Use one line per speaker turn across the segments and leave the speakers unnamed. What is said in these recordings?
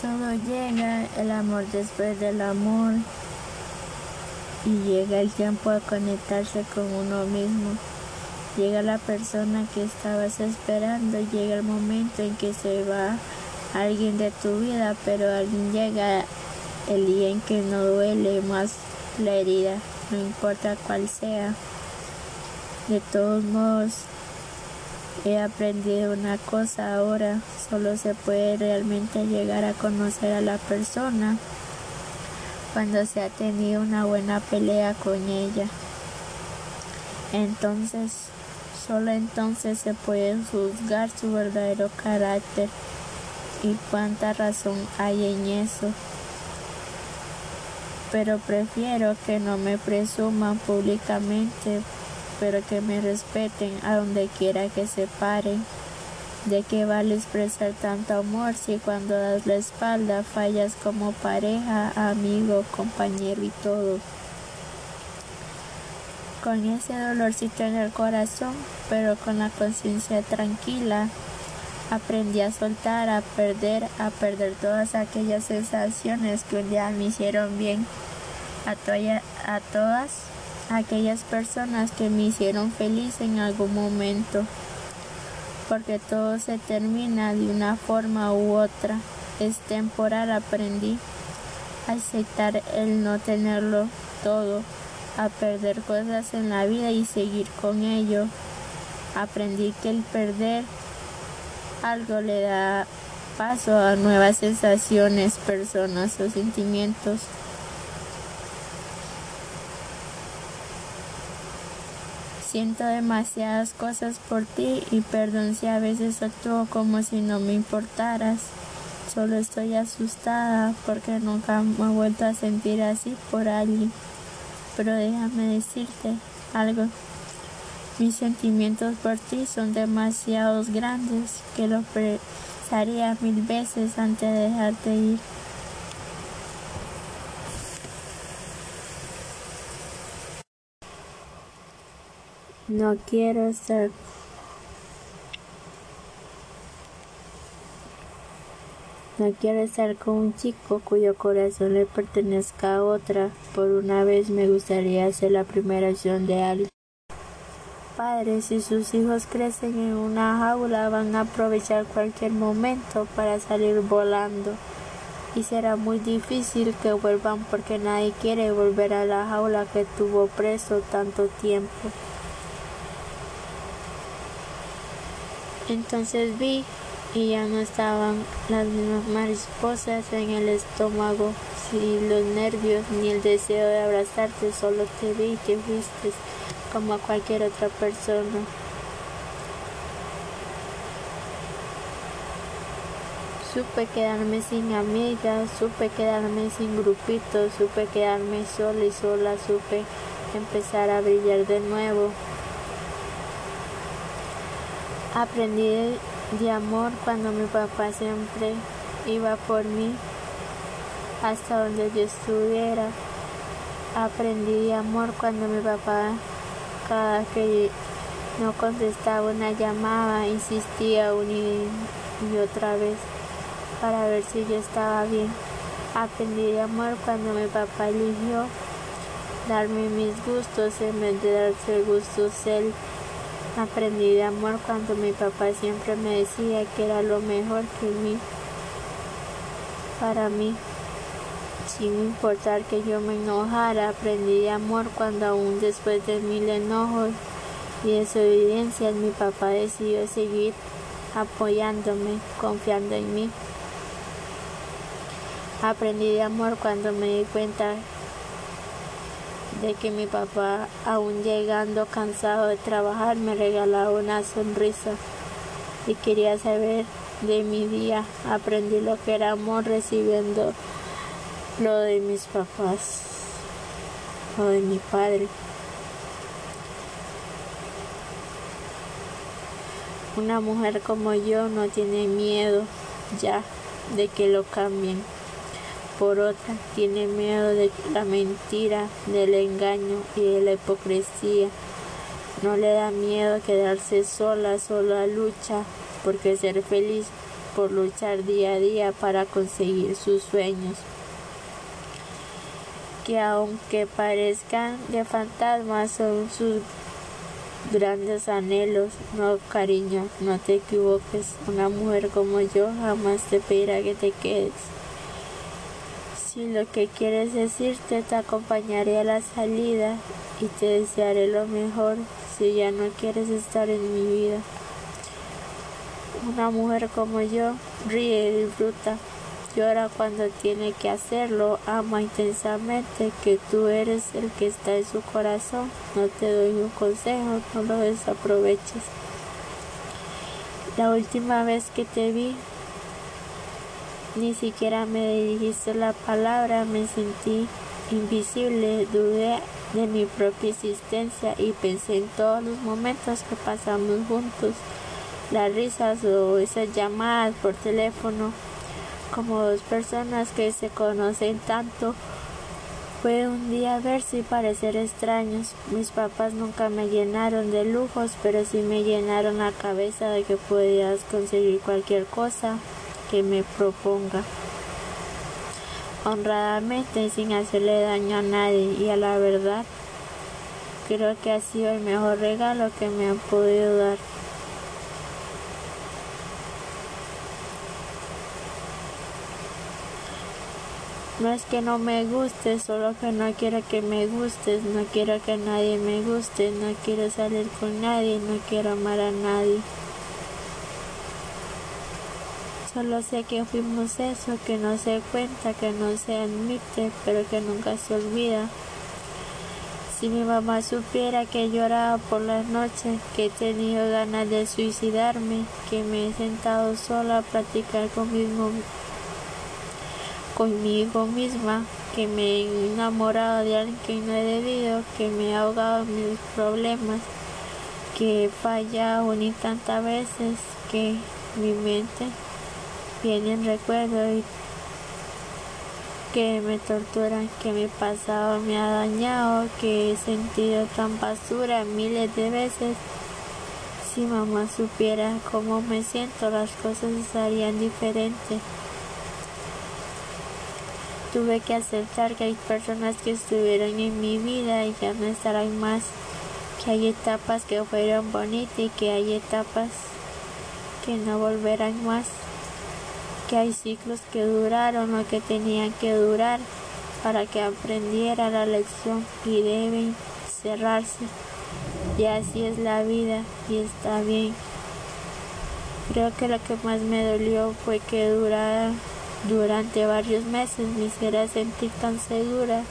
Todo llega, el amor después del amor y llega el tiempo de conectarse con uno mismo. Llega la persona que estabas esperando, llega el momento en que se va alguien de tu vida, pero alguien llega el día en que no duele más la herida, no importa cuál sea. De todos modos, he aprendido una cosa ahora, solo se puede realmente llegar a conocer a la persona cuando se ha tenido una buena pelea con ella. Entonces, solo entonces se puede juzgar su verdadero carácter y cuánta razón hay en eso. Pero prefiero que no me presuman públicamente, pero que me respeten a donde quiera que se paren. ¿De qué vale expresar tanto amor si cuando das la espalda fallas como pareja, amigo, compañero y todo? Con ese dolorcito en el corazón, pero con la conciencia tranquila, aprendí a soltar, a perder, a perder todas aquellas sensaciones que un día me hicieron bien, a, a todas aquellas personas que me hicieron feliz en algún momento porque todo se termina de una forma u otra. Es temporal, aprendí a aceptar el no tenerlo todo, a perder cosas en la vida y seguir con ello. Aprendí que el perder algo le da paso a nuevas sensaciones, personas o sentimientos. Siento demasiadas cosas por ti y perdón si a veces actúo como si no me importaras. Solo estoy asustada porque nunca me he vuelto a sentir así por alguien. Pero déjame decirte algo. Mis sentimientos por ti son demasiado grandes que lo pensaría mil veces antes de dejarte ir. No quiero estar No quiero estar con un chico cuyo corazón le pertenezca a otra. Por una vez me gustaría ser la primera acción de alguien. Padres, si sus hijos crecen en una jaula, van a aprovechar cualquier momento para salir volando. Y será muy difícil que vuelvan porque nadie quiere volver a la jaula que tuvo preso tanto tiempo. Entonces vi y ya no estaban las mismas mariposas en el estómago, ni los nervios, ni el deseo de abrazarte, solo te vi y te fuiste como a cualquier otra persona. Supe quedarme sin amigas, supe quedarme sin grupitos, supe quedarme sola y sola, supe empezar a brillar de nuevo. Aprendí de amor cuando mi papá siempre iba por mí hasta donde yo estuviera. Aprendí de amor cuando mi papá cada que no contestaba una llamada insistía una y otra vez para ver si yo estaba bien. Aprendí de amor cuando mi papá eligió darme mis gustos en vez de darse gustos él. Aprendí de amor cuando mi papá siempre me decía que era lo mejor que mí, para mí. Sin importar que yo me enojara, aprendí de amor cuando aún después de mil enojos y desobediencias mi papá decidió seguir apoyándome, confiando en mí. Aprendí de amor cuando me di cuenta de que mi papá, aún llegando cansado de trabajar, me regalaba una sonrisa y quería saber de mi día. Aprendí lo que era amor recibiendo lo de mis papás o de mi padre. Una mujer como yo no tiene miedo ya de que lo cambien por otra tiene miedo de la mentira, del engaño y de la hipocresía. No le da miedo quedarse sola, sola lucha porque ser feliz por luchar día a día para conseguir sus sueños. Que aunque parezcan de fantasmas son sus grandes anhelos. No, cariño, no te equivoques. Una mujer como yo jamás te pedirá que te quedes. Si lo que quieres decirte, te acompañaré a la salida y te desearé lo mejor si ya no quieres estar en mi vida. Una mujer como yo ríe y disfruta, llora cuando tiene que hacerlo, ama intensamente que tú eres el que está en su corazón. No te doy un consejo, no lo desaproveches. La última vez que te vi ni siquiera me dijiste la palabra, me sentí invisible, dudé de mi propia existencia y pensé en todos los momentos que pasamos juntos, las risas o esas llamadas por teléfono, como dos personas que se conocen tanto. Fue un día verse y parecer extraños. Mis papás nunca me llenaron de lujos, pero sí me llenaron la cabeza de que podías conseguir cualquier cosa que me proponga honradamente sin hacerle daño a nadie y a la verdad creo que ha sido el mejor regalo que me han podido dar. No es que no me guste, solo que no quiero que me gustes, no quiero que nadie me guste, no quiero salir con nadie, no quiero amar a nadie. Solo sé que fuimos eso, que no se cuenta, que no se admite, pero que nunca se olvida. Si mi mamá supiera que lloraba por las noches, que he tenido ganas de suicidarme, que me he sentado sola a platicar conmigo, conmigo misma, que me he enamorado de alguien que no he debido, que me he ahogado en mis problemas, que he fallado ni tantas veces, que mi mente vienen recuerdos que me torturan, que mi pasado me ha dañado, que he sentido tan basura miles de veces. Si mamá supiera cómo me siento, las cosas estarían diferentes. Tuve que aceptar que hay personas que estuvieron en mi vida y ya no estarán más, que hay etapas que fueron bonitas y que hay etapas que no volverán más que hay ciclos que duraron o que tenían que durar para que aprendiera la lección y deben cerrarse. Y así es la vida y está bien. Creo que lo que más me dolió fue que durara durante varios meses me hiciera sentir tan segura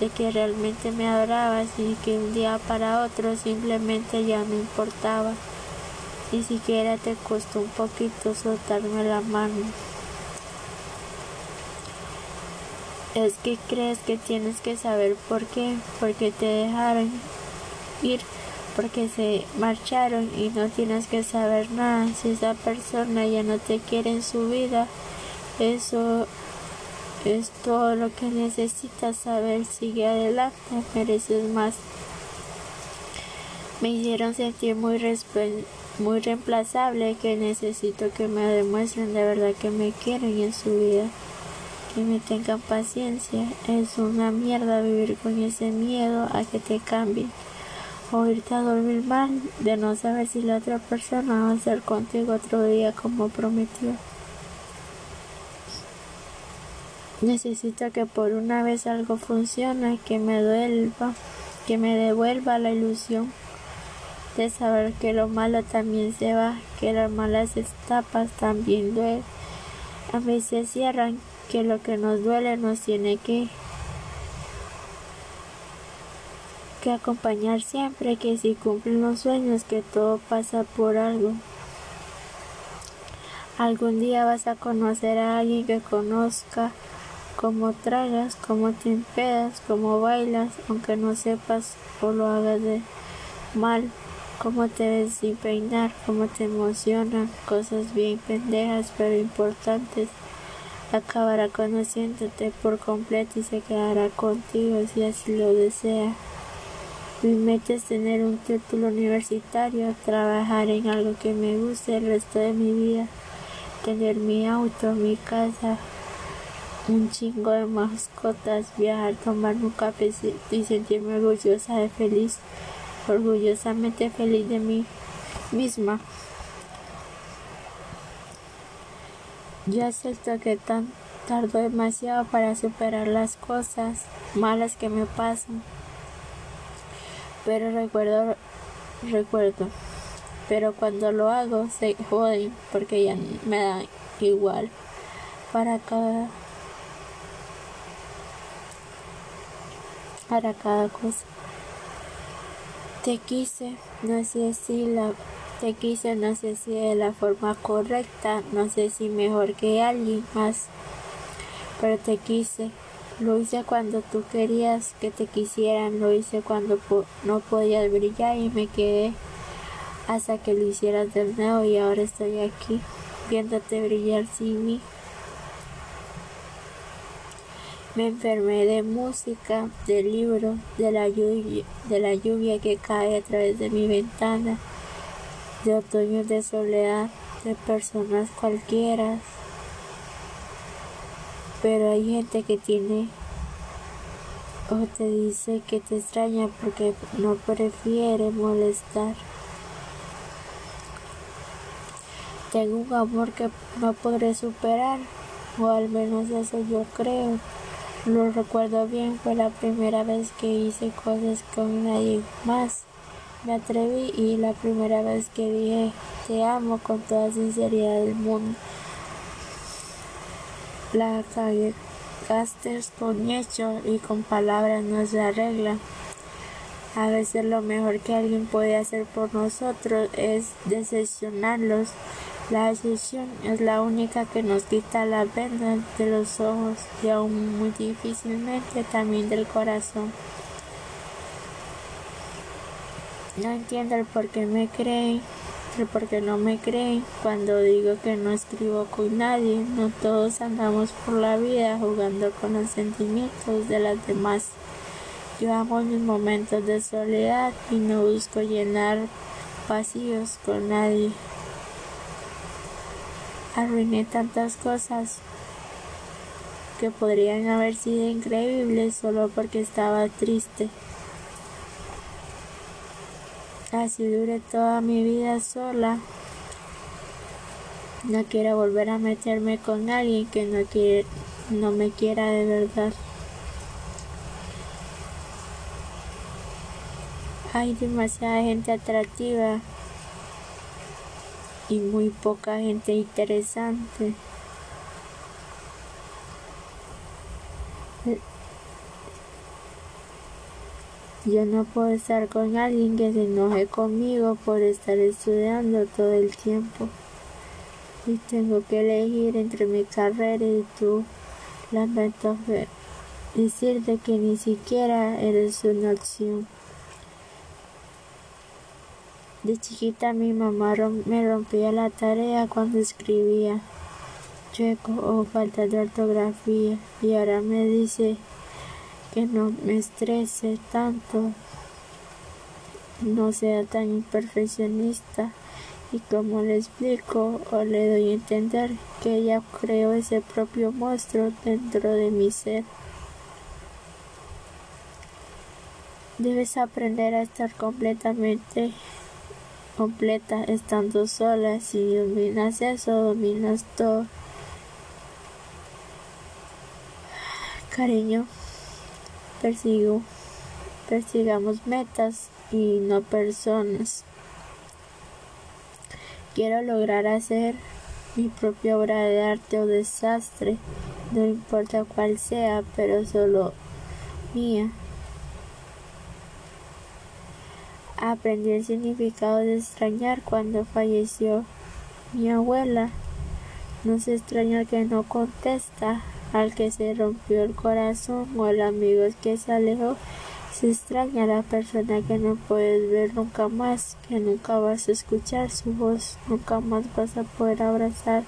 de que realmente me adorabas y que un día para otro simplemente ya no importaba. Ni siquiera te costó un poquito soltarme la mano. Es que crees que tienes que saber por qué, porque te dejaron ir, porque se marcharon y no tienes que saber nada. Si esa persona ya no te quiere en su vida, eso es todo lo que necesitas saber. Sigue adelante, mereces más. Me hicieron sentir muy, muy reemplazable que necesito que me demuestren de verdad que me quieren en su vida que me tengan paciencia. Es una mierda vivir con ese miedo a que te cambien o irte a dormir mal de no saber si la otra persona va a ser contigo otro día como prometió. Necesito que por una vez algo funcione, que me duelva, que me devuelva la ilusión de saber que lo malo también se va, que las malas etapas también duelen. A veces cierran que lo que nos duele nos tiene que, que acompañar siempre, que si cumplen los sueños, que todo pasa por algo. Algún día vas a conocer a alguien que conozca cómo tragas, cómo te empedas, cómo bailas, aunque no sepas o lo hagas de mal, cómo te ves sin peinar, cómo te emocionan, cosas bien pendejas pero importantes acabará conociéndote por completo y se quedará contigo si así lo desea. Mi meta es tener un título universitario, trabajar en algo que me guste el resto de mi vida, tener mi auto, mi casa, un chingo de mascotas, viajar, tomar un café y sentirme orgullosa de feliz, orgullosamente feliz de mí misma. Yo acepto que tan tardo demasiado para superar las cosas malas que me pasan. Pero recuerdo, recuerdo. Pero cuando lo hago se joden porque ya me da igual para cada para cada cosa. Te quise, no sé si la te quise, no sé si de la forma correcta, no sé si mejor que alguien más, pero te quise. Lo hice cuando tú querías que te quisieran, lo hice cuando no podías brillar y me quedé hasta que lo hicieras de nuevo y ahora estoy aquí viéndote brillar sin mí. Me enfermé de música, de lluvia, de la lluvia que cae a través de mi ventana de otoño de soledad, de personas cualquiera. Pero hay gente que tiene o te dice que te extraña porque no prefiere molestar. Tengo un amor que no podré superar, o al menos eso yo creo. Lo recuerdo bien, fue la primera vez que hice cosas con nadie más. Me atreví y la primera vez que dije te amo con toda sinceridad del mundo. La calle Casters con hechos y con palabras no se arregla. A veces lo mejor que alguien puede hacer por nosotros es decepcionarlos. La decepción es la única que nos quita la venda de los ojos y aún muy difícilmente también del corazón. No entiendo el por qué me creen, el por qué no me creen cuando digo que no escribo con nadie. No todos andamos por la vida jugando con los sentimientos de las demás. Yo amo mis momentos de soledad y no busco llenar vacíos con nadie. Arruiné tantas cosas que podrían haber sido increíbles solo porque estaba triste. Así dure toda mi vida sola. No quiero volver a meterme con alguien que no quiere, no me quiera de verdad. Hay demasiada gente atractiva y muy poca gente interesante. Yo no puedo estar con alguien que se enoje conmigo por estar estudiando todo el tiempo. Y tengo que elegir entre mi carrera y tú. Lamento decirte que ni siquiera eres una opción. De chiquita mi mamá me rompía la tarea cuando escribía chueco o falta de ortografía y ahora me dice que no me estrese tanto, no sea tan imperfeccionista y como le explico o le doy a entender que ella creó ese propio monstruo dentro de mi ser. Debes aprender a estar completamente completa estando sola. Si dominas eso, dominas todo. Cariño persigo, persigamos metas y no personas. Quiero lograr hacer mi propia obra de arte o desastre, no importa cuál sea, pero solo mía. Aprendí el significado de extrañar cuando falleció mi abuela. No se extraña que no contesta, al que se rompió el corazón o el amigo que se alejó. Se extraña a la persona que no puedes ver nunca más, que nunca vas a escuchar su voz, nunca más vas a poder abrazar.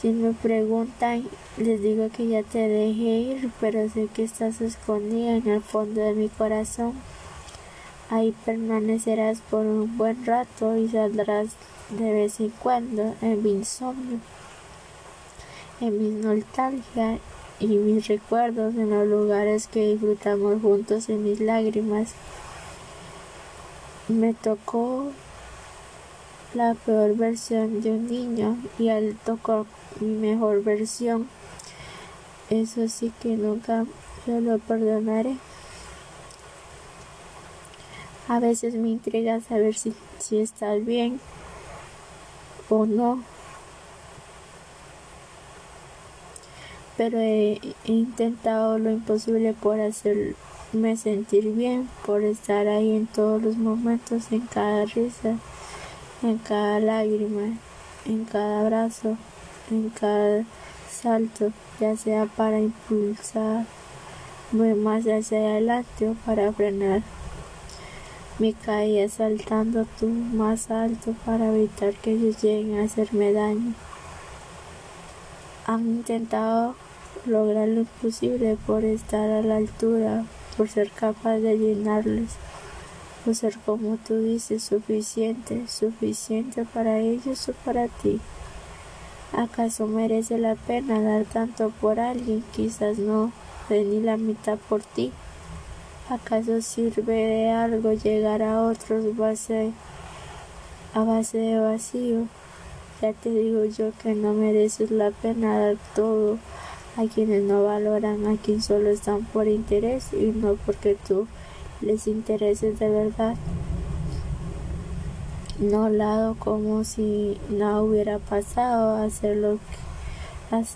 Si me preguntan, les digo que ya te dejé ir, pero sé que estás escondida en el fondo de mi corazón. Ahí permanecerás por un buen rato y saldrás de vez en cuando en mi insomnio, en mi nostalgia y mis recuerdos en los lugares que disfrutamos juntos en mis lágrimas. Me tocó la peor versión de un niño y él tocó mi mejor versión. Eso sí que nunca se lo perdonaré. A veces me intriga saber si, si estás bien no. Pero he, intentado lo imposible por hacerme sentir bien, por estar ahí en todos los momentos, en cada risa, en cada lágrima, en cada abrazo, en cada salto, ya sea para impulsar más hacia adelante o para frenar. Me caía saltando tú más alto para evitar que ellos lleguen a hacerme daño. Han intentado lograr lo imposible por estar a la altura, por ser capaz de llenarles, por ser como tú dices, suficiente, suficiente para ellos o para ti. ¿Acaso merece la pena dar tanto por alguien? Quizás no, ni la mitad por ti. ¿Acaso sirve de algo llegar a otros base, a base de vacío? Ya te digo yo que no mereces la pena dar todo a quienes no valoran, a quienes solo están por interés y no porque tú les intereses de verdad. No lado como si no hubiera pasado, hacerlo hacer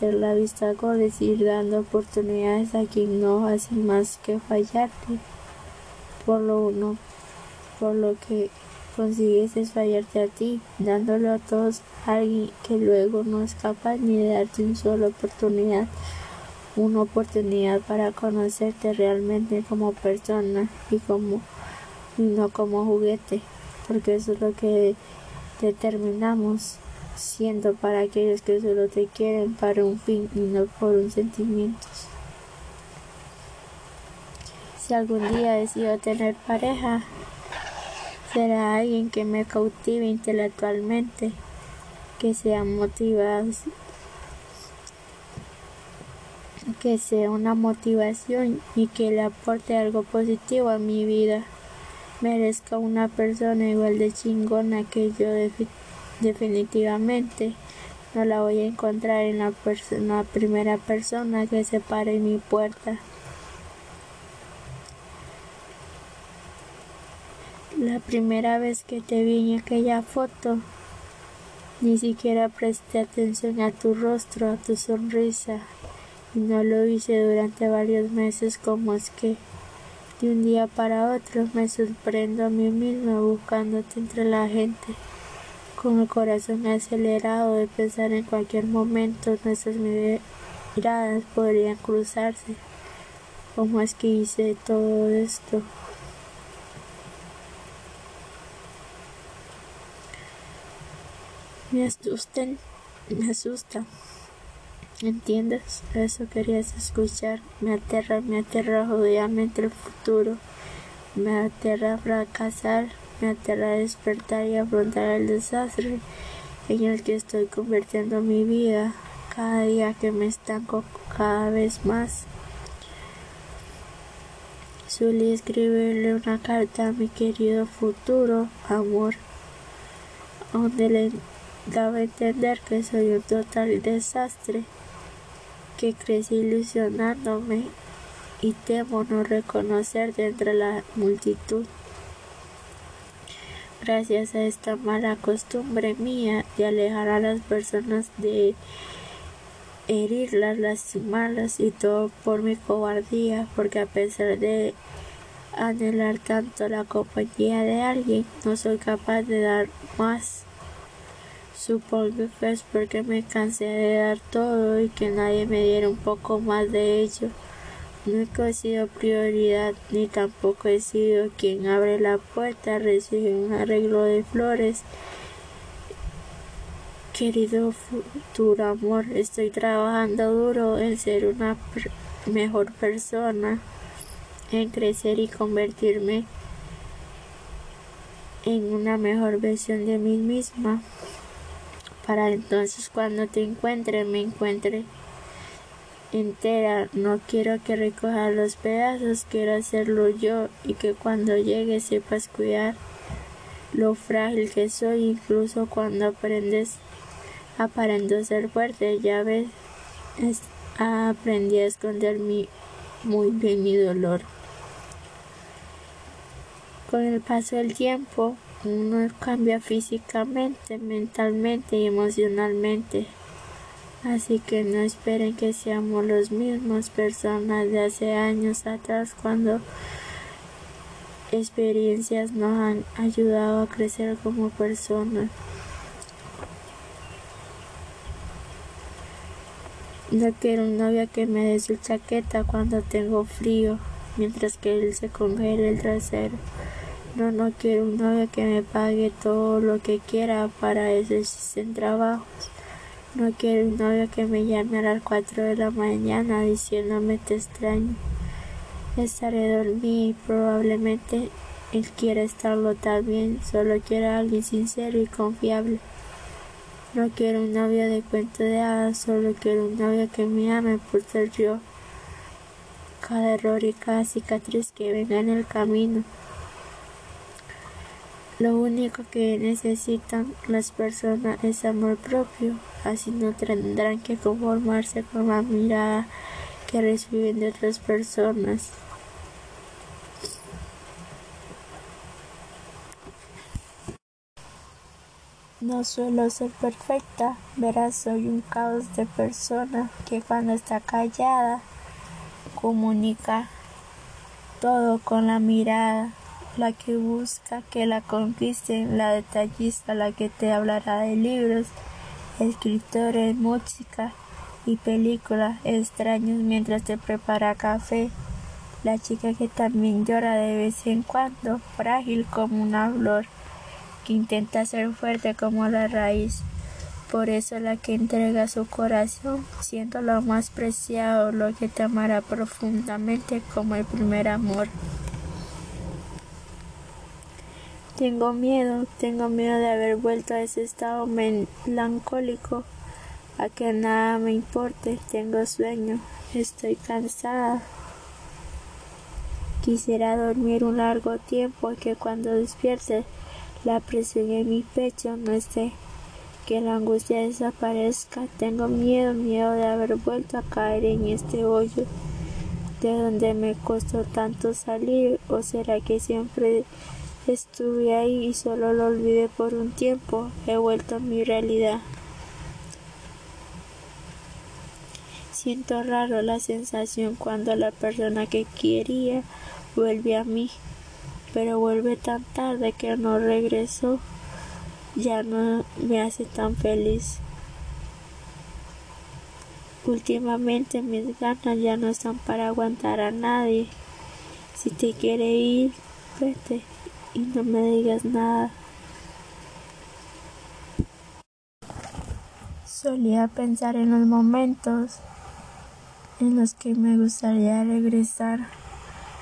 la vista gorda, ir dando oportunidades a quien no hace más que fallarte. Por lo uno, por lo que consigues es fallarte a ti, dándolo a todos a alguien que luego no es capaz ni de darte una sola oportunidad, una oportunidad para conocerte realmente como persona y como y no como juguete, porque eso es lo que determinamos siendo para aquellos que solo te quieren para un fin y no por un sentimiento. Si algún día decido tener pareja, será alguien que me cautive intelectualmente, que sea motivado, que sea una motivación y que le aporte algo positivo a mi vida. Merezca una persona igual de chingona que yo definitivamente no la voy a encontrar en la, persona, primera persona que se pare en mi puerta. La primera vez que te vi en aquella foto, ni siquiera presté atención a tu rostro, a tu sonrisa, y no lo hice durante varios meses como es que de un día para otro me sorprendo a mí misma buscándote entre la gente con el corazón acelerado de pensar en cualquier momento nuestras miradas podrían cruzarse. ¿Cómo es que hice todo esto? Me asustan, me asusta. ¿Entiendes? Eso querías escuchar. Me aterra, me aterra jodidamente el futuro. Me aterra fracasar me aterra despertar y afrontar el desastre en el que estoy convirtiendo mi vida cada día que me estanco cada vez más. Solí escribirle una carta a mi querido futuro amor, donde le daba a entender que soy un total desastre, que crecí ilusionándome y temo no reconocer entre la multitud gracias a esta mala costumbre mía de alejar a las personas de herirlas, lastimarlas y todo por mi cobardía, porque a pesar de anhelar tanto la compañía de alguien, no soy capaz de dar más. Supongo que es porque me cansé de dar todo y que nadie me diera un poco más de ello. Nunca he sido prioridad ni tampoco he sido quien abre la puerta, recibe un arreglo de flores. Querido futuro amor, estoy trabajando duro en ser una mejor persona, en crecer y convertirme en una mejor versión de mí misma para entonces cuando te encuentre me encuentre entera. No quiero que recoja los pedazos, quiero hacerlo yo y que cuando llegue sepas cuidar lo frágil que soy, incluso cuando aprendes aparento ser fuerte, ya ves, aprendí a esconder mi, muy bien mi dolor. Con el paso del tiempo, uno cambia físicamente, mentalmente y emocionalmente. Así que no esperen que seamos los mismos personas de hace años atrás cuando experiencias nos han ayudado a crecer como personas. No quiero un novio que me dé su chaqueta cuando tengo frío, mientras que él se congela el trasero. No, no quiero un novio que me pague todo lo que quiera, para eso existen trabajos. No quiero un novio que me llame a las 4 de la mañana diciéndome te extraño. Estaré dormida y probablemente él quiera estarlo también, solo quiero a alguien sincero y confiable. No quiero un novio de cuento de hadas, solo quiero un novio que me ame por ser yo. Cada error y cada cicatriz que venga en el camino. Lo único que necesitan las personas es amor propio, así no tendrán que conformarse con la mirada que reciben de otras personas. No suelo ser perfecta, verás, soy un caos de persona que cuando está callada comunica todo con la mirada la que busca que la conquisten, la detallista, la que te hablará de libros, escritores, música y películas extraños mientras te prepara café, la chica que también llora de vez en cuando, frágil como una flor, que intenta ser fuerte como la raíz. Por eso la que entrega su corazón, siendo lo más preciado, lo que te amará profundamente como el primer amor. Tengo miedo, tengo miedo de haber vuelto a ese estado melancólico, a que nada me importe, tengo sueño, estoy cansada. Quisiera dormir un largo tiempo, que cuando despierte la presión en mi pecho no esté, que la angustia desaparezca. Tengo miedo, miedo de haber vuelto a caer en este hoyo de donde me costó tanto salir, o será que siempre Estuve ahí y solo lo olvidé por un tiempo. He vuelto a mi realidad. Siento raro la sensación cuando la persona que quería vuelve a mí, pero vuelve tan tarde que no regresó. Ya no me hace tan feliz. Últimamente mis ganas ya no están para aguantar a nadie. Si te quiere ir, vete y no me digas nada. Solía pensar en los momentos en los que me gustaría regresar,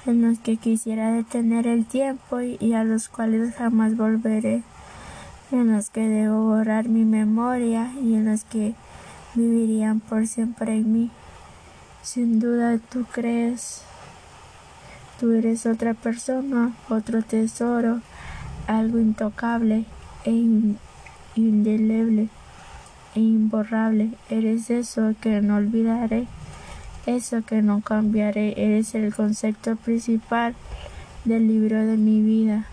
en los que quisiera detener el tiempo y, a los cuales jamás volveré, en los que debo borrar mi memoria y en los que vivirían por siempre en mí. Sin duda tú crees Tú eres otra persona, otro tesoro, algo intocable e indeleble e imborrable. Eres eso que no olvidaré, eso que no cambiaré. Eres el concepto principal del libro de mi vida,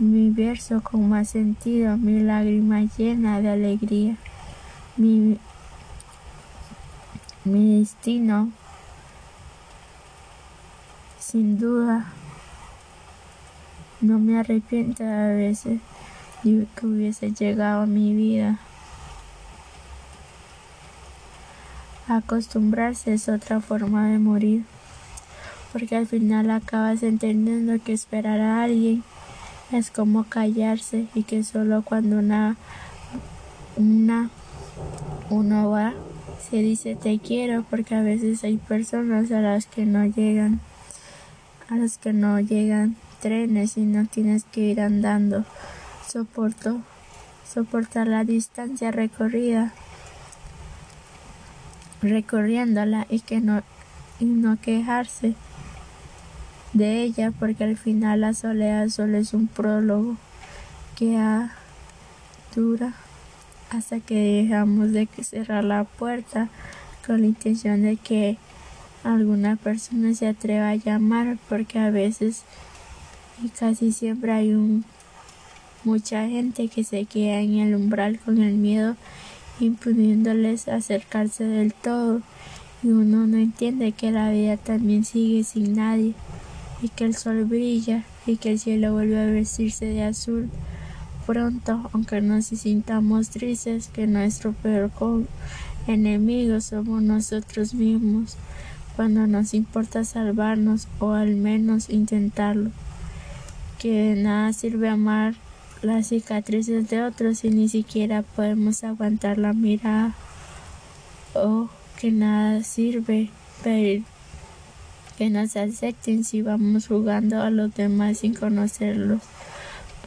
mi verso con más sentido, mi lágrima llena de alegría, mi, mi destino sin duda, no me arrepiento de veces que hubiese llegado a mi vida. Acostumbrarse es otra forma de morir, porque al final acabas entendiendo que esperar a alguien es como callarse y que solo cuando una, una uno va se dice te quiero porque a veces hay personas a las que no llegan a los que no llegan trenes y no tienes que ir andando. Soporto, soportar la distancia recorrida, recorriéndola y que no, y no quejarse de ella porque al final la soledad solo es un prólogo que dura hasta que dejamos de cerrar la puerta con la intención de que alguna persona se atreva a llamar porque a veces y casi siempre hay un, mucha gente que se queda en el umbral con el miedo impidiéndoles acercarse del todo. Y uno no entiende que la vida también sigue sin nadie y que el sol brilla y que el cielo vuelve a vestirse de azul pronto, aunque nos sintamos tristes, que nuestro peor enemigo somos nosotros mismos, cuando nos importa salvarnos o al menos intentarlo. Que de nada sirve amar las cicatrices de otros si ni siquiera podemos aguantar la mirada. O que nada sirve pedir que nos acepten si vamos jugando a los demás sin conocerlos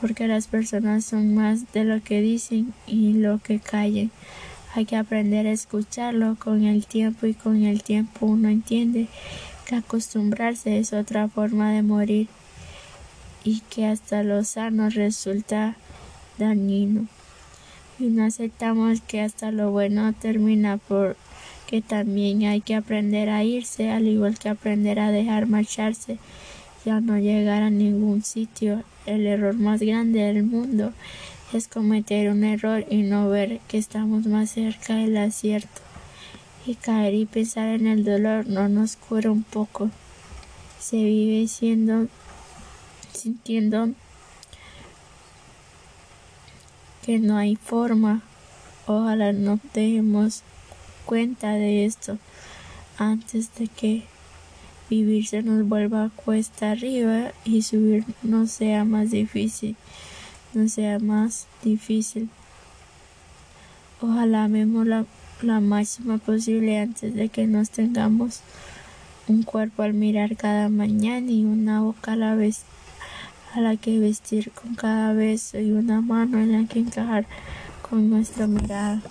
porque las personas son más de lo que dicen y lo que callen. Hay que aprender a escucharlo con el tiempo y con el tiempo uno entiende que acostumbrarse es otra forma de morir y que hasta lo sano resulta dañino. Y no aceptamos que hasta lo bueno termina por que también hay que aprender a irse, al igual que aprender a dejar marcharse ya no llegar a ningún sitio. El error más grande del mundo es cometer un error y no ver que estamos más cerca del acierto. Y caer y pensar en el dolor no nos cura un poco. Se vive siendo, sintiendo que no hay forma. Ojalá no demos cuenta de esto antes de que vivir se nos vuelva cuesta arriba y subir no sea más difícil, no sea más difícil. Ojalá vemos la, la máxima posible antes de que nos tengamos un cuerpo al mirar cada mañana y una boca a la vez a la que vestir con cada beso y una mano en la que encajar con nuestra mirada.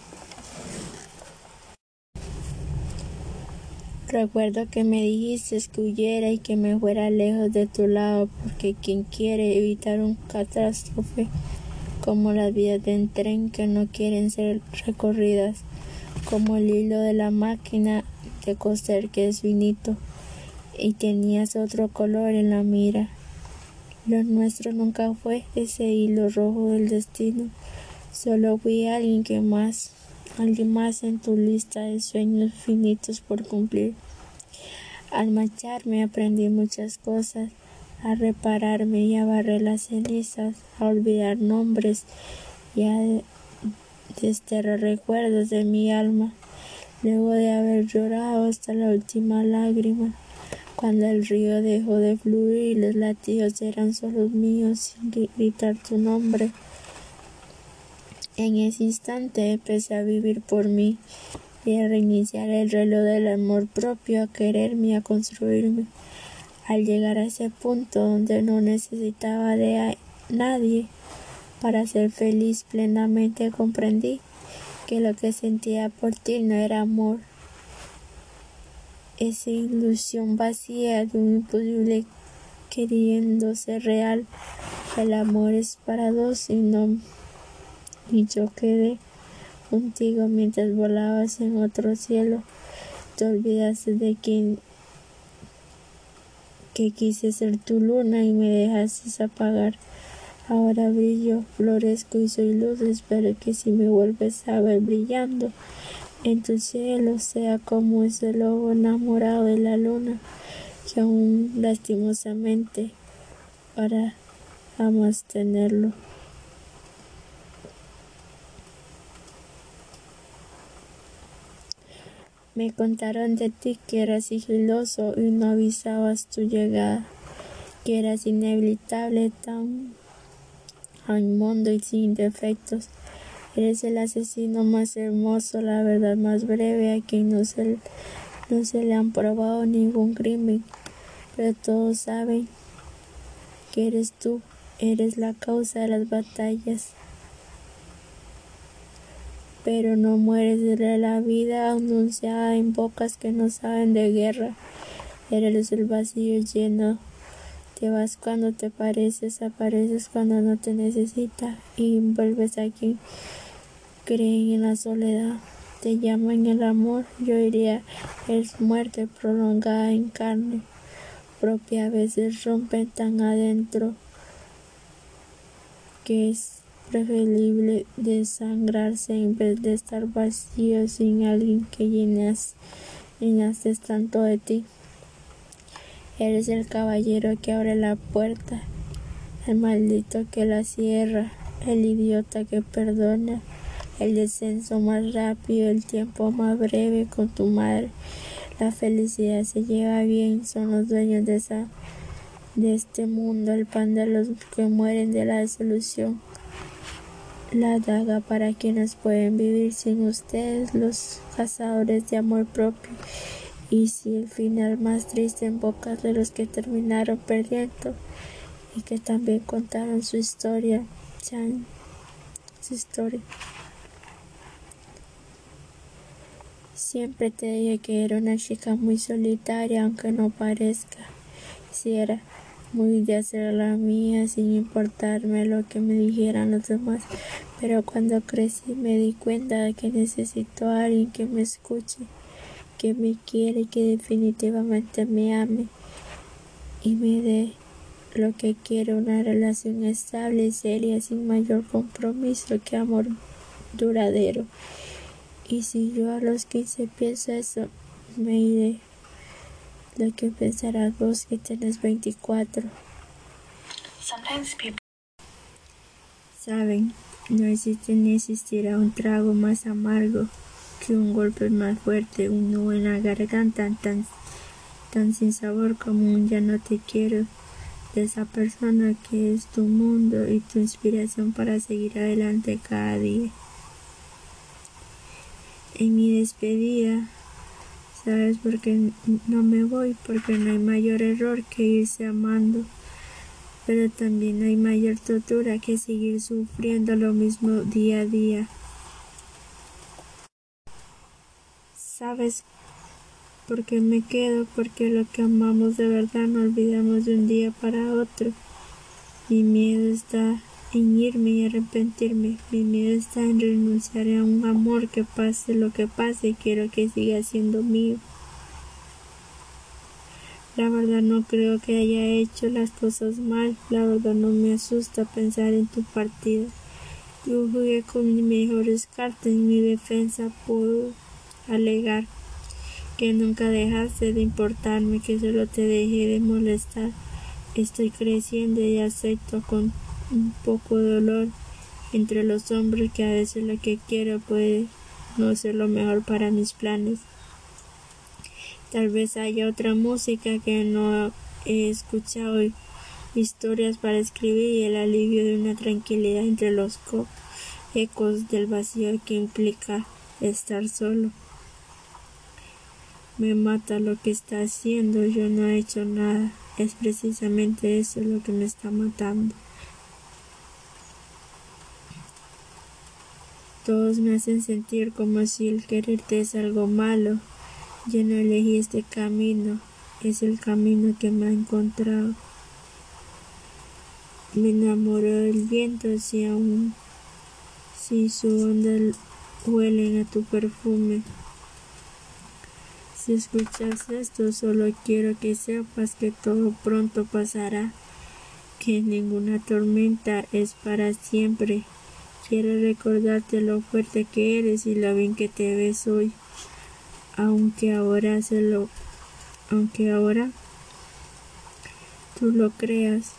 Recuerdo que me dijiste que huyera y que me fuera lejos de tu lado, porque quien quiere evitar un catástrofe como las vías de tren que no quieren ser recorridas, como el hilo de la máquina de coser que es finito, y tenías otro color en la mira. Lo nuestro nunca fue ese hilo rojo del destino, solo fui alguien que más alguien más en tu lista de sueños finitos por cumplir. Al marcharme aprendí muchas cosas, a repararme y a barrer las cenizas, a olvidar nombres y a desterrar recuerdos de mi alma, luego de haber llorado hasta la última lágrima. Cuando el río dejó de fluir y los latidos eran solo míos sin gritar tu nombre. En ese instante empecé a vivir por mí y a reiniciar el reloj del amor propio, a quererme, a construirme. Al llegar a ese punto donde no necesitaba de nadie para ser feliz plenamente, comprendí que lo que sentía por ti no era amor. Esa ilusión vacía de un imposible queriendo ser real. El amor es para dos y no y yo quedé contigo mientras volabas en otro cielo. Te olvidaste de quien que quise ser tu luna y me dejaste apagar. Ahora brillo, florezco y soy luz. Espero que si me vuelves a ver brillando en tu cielo, sea como ese lobo enamorado de la luna, que aún lastimosamente para amas tenerlo. Me contaron de ti que eras sigiloso y no avisabas tu llegada, que eras inevitable, tan inmundo y sin defectos. Eres el asesino más hermoso, la verdad más breve, a quien no se, no se le han probado ningún crimen, pero todos saben que eres tú, eres la causa de las batallas. Pero no mueres de la vida anunciada en bocas que no saben de guerra. Eres el vacío lleno. Te vas cuando te pareces, apareces cuando no te necesita y vuelves a quien creen en la soledad te llaman el amor, yo diría es muerte prolongada en carne propia, a veces rompen tan adentro que es preferible desangrarse en vez de estar vacío sin alguien que llenas, llenaste tanto de ti. Eres el caballero que abre la puerta, el maldito que la cierra, el idiota que perdona, el descenso más rápido, el tiempo más breve con tu madre. La felicidad se lleva bien, son los dueños de esa de este mundo, el pan de los que mueren de la desolución. La daga para quienes pueden vivir sin ustedes, los cazadores de amor propio. Y si el final más triste en bocas de los que terminaron perdiendo y que también contaron su historia, su historia. Siempre te dije que era una chica muy solitaria, aunque no parezca. Si era muy de hacer la mía sin importarme lo que me dijeran los demás. Pero cuando crecí me di cuenta de que necesito a alguien que me escuche, que me quiere y que definitivamente me ame y me dé lo que quiero, una relación estable seria sin mayor compromiso que amor duradero. Y si yo a los 15 pienso eso, me iré. Lo que pensarás vos que tienes 24. Saben, no existe ni existirá un trago más amargo que un golpe más fuerte, un nudo en la garganta tan, tan sin sabor como un ya no te quiero de esa persona que es tu mundo y tu inspiración para seguir adelante cada día en mi despedida. ¿Sabes por qué no me voy? Porque no hay mayor error que irse amando. Pero también hay mayor tortura que seguir sufriendo lo mismo día a día. ¿Sabes por qué me quedo? Porque lo que amamos de verdad no olvidamos de un día para otro. Mi miedo está en irme y arrepentirme. Mi miedo está en renunciar a un amor que pase lo que pase, quiero que siga siendo mío. La verdad no creo que haya hecho las cosas mal, la verdad no me asusta pensar en tu partida. Yo jugué con mis mejores cartas en mi defensa, puedo alegar que nunca dejaste de importarme, que solo te dejé de molestar. Estoy creciendo y acepto con un poco de dolor entre los hombres que a veces lo que quiero puede no ser lo mejor para mis planes. Tal vez haya otra música que no he escuchado, historias para escribir y el alivio de una tranquilidad entre los ecos del vacío que implica estar solo. Me mata lo que está haciendo, yo no he hecho nada, es precisamente eso lo que me está matando. Todos me hacen sentir como si el quererte es algo malo. Yo no elegí este camino, es el camino que me ha encontrado. Me enamoró del viento si aún si su onda huele a tu perfume. Si escuchas esto, solo quiero que sepas que todo pronto pasará, que ninguna tormenta es para siempre. Quiero recordarte lo fuerte que eres y lo bien que te ves hoy. Aunque ahora se lo aunque ahora tú lo creas,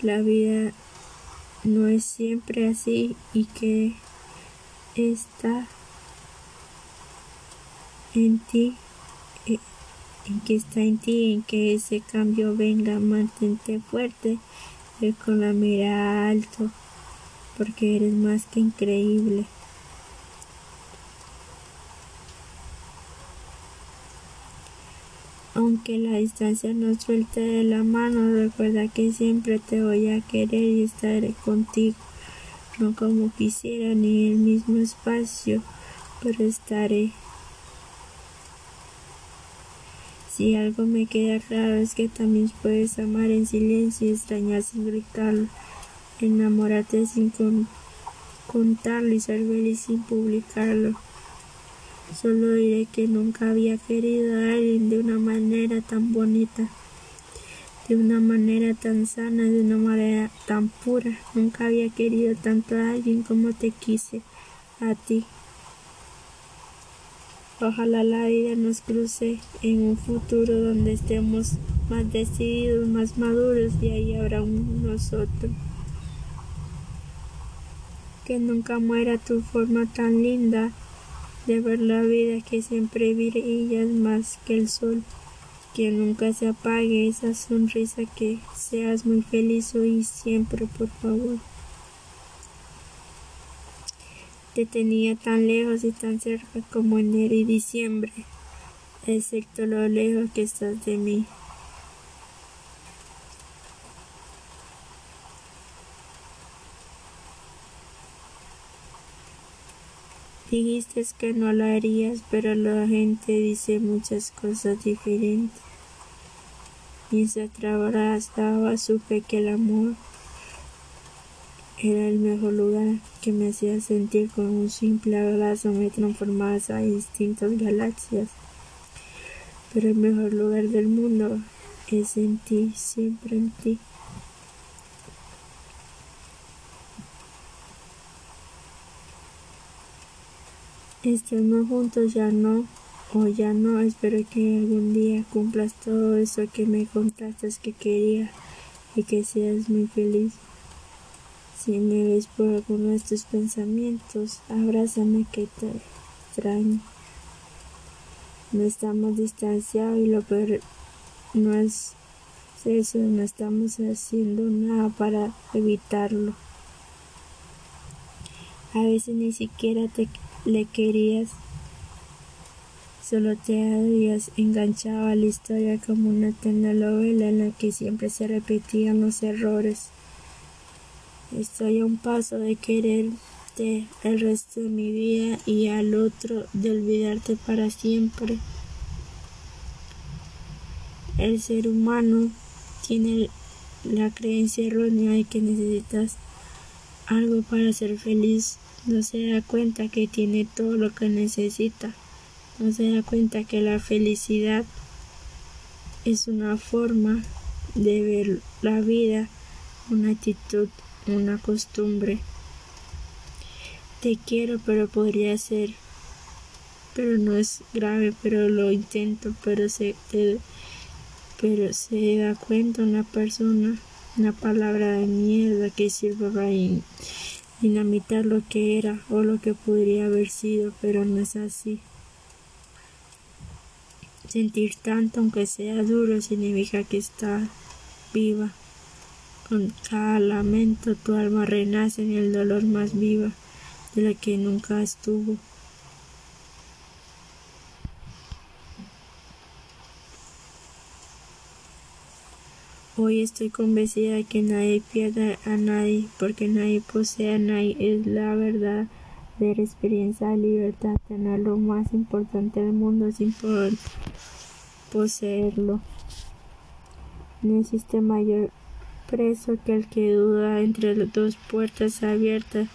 la vida no es siempre así y que está en ti, eh, en que está en ti, en que ese cambio venga, mantente fuerte, ve con la mira alto porque eres más que increíble. Aunque la distancia nos suelte de la mano, recuerda que siempre te voy a querer y estaré contigo. No como quisiera ni en el mismo espacio, pero estaré. Si algo me queda claro es que también puedes amar en silencio y extrañar sin gritarlo, enamorarte sin contarlo y ser feliz sin publicarlo. Solo diré que nunca había querido a alguien de una manera tan bonita, de una manera tan sana, de una manera tan pura. Nunca había querido tanto a alguien como te quise a ti. Ojalá la vida nos cruce en un futuro donde estemos más decididos, más maduros y ahí habrá un nosotros. Que nunca muera tu forma tan linda de ver la vida que siempre brillas más que el sol, que nunca se apague esa sonrisa, que seas muy feliz hoy y siempre, por favor. Te tenía tan lejos y tan cerca como enero y diciembre, excepto lo lejos que estás de mí. Dijiste que no lo harías, pero la gente dice muchas cosas diferentes. Mientras trabajaba supe que el amor era el mejor lugar que me hacía sentir con un simple abrazo me transformaba a distintas galaxias. Pero el mejor lugar del mundo es en ti, siempre en ti. Estemos juntos ya no, o ya no, espero que algún día cumplas todo eso que me contaste que quería y que seas muy feliz. Si me ves por alguno de tus pensamientos, abrázame que te extraño. No estamos distanciados y lo peor no es eso, no estamos haciendo nada para evitarlo. A veces ni siquiera te le querías. Solo te habías enganchado a la historia como una telenovela en la que siempre se repetían los errores. Estoy a un paso de quererte el resto de mi vida y al otro de olvidarte para siempre. El ser humano tiene la creencia errónea de que necesitas algo para ser feliz no se da cuenta que tiene todo lo que necesita. No se da cuenta que la felicidad es una forma de ver la vida, una actitud, una costumbre. Te quiero, pero podría ser, pero no es grave, pero lo intento, pero se, pero se da cuenta una persona, una palabra de mierda que sirve para dinamitar lo que era o lo que podría haber sido, pero no es así. Sentir tanto, aunque sea duro, significa que está viva. Con cada lamento tu alma renace en el dolor más viva de la que nunca estuvo. Hoy estoy convencida de que nadie pierde a nadie, porque nadie posee a nadie. Es la verdad de la experiencia de libertad, tener lo más importante del mundo sin poder poseerlo. No existe mayor preso que el que duda entre las dos puertas abiertas,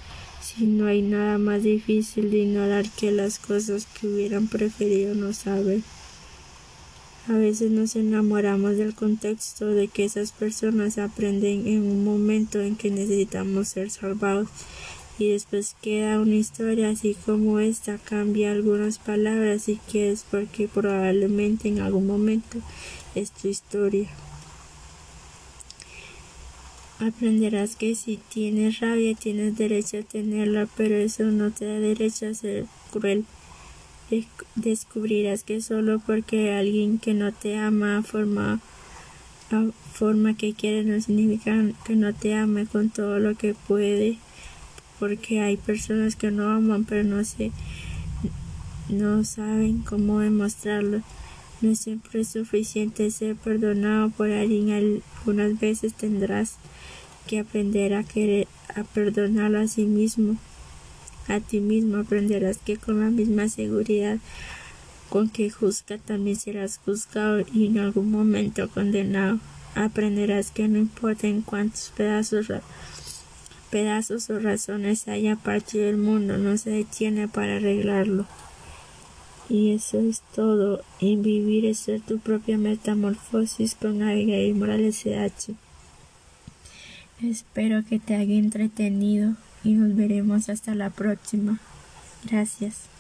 si no hay nada más difícil de ignorar que las cosas que hubieran preferido no saber. A veces nos enamoramos del contexto de que esas personas aprenden en un momento en que necesitamos ser salvados y después queda una historia así como esta cambia algunas palabras y que es porque probablemente en algún momento es tu historia. Aprenderás que si tienes rabia tienes derecho a tenerla, pero eso no te da derecho a ser cruel descubrirás que solo porque alguien que no te ama forma la forma que quiere no significa que no te ame con todo lo que puede porque hay personas que no aman pero no sé no saben cómo demostrarlo No siempre es suficiente ser perdonado por alguien. Algunas veces tendrás que aprender a querer, a perdonarlo a sí mismo. A ti mismo aprenderás que con la misma seguridad con que juzga también serás juzgado y en algún momento condenado. Aprenderás que no importa en cuántos pedazos, pedazos o razones haya partido el mundo, no se detiene para arreglarlo. Y eso es todo. En vivir es ser tu propia metamorfosis con Abigail Morales CH. Espero que te haya entretenido y nos veremos hasta la próxima. Gracias.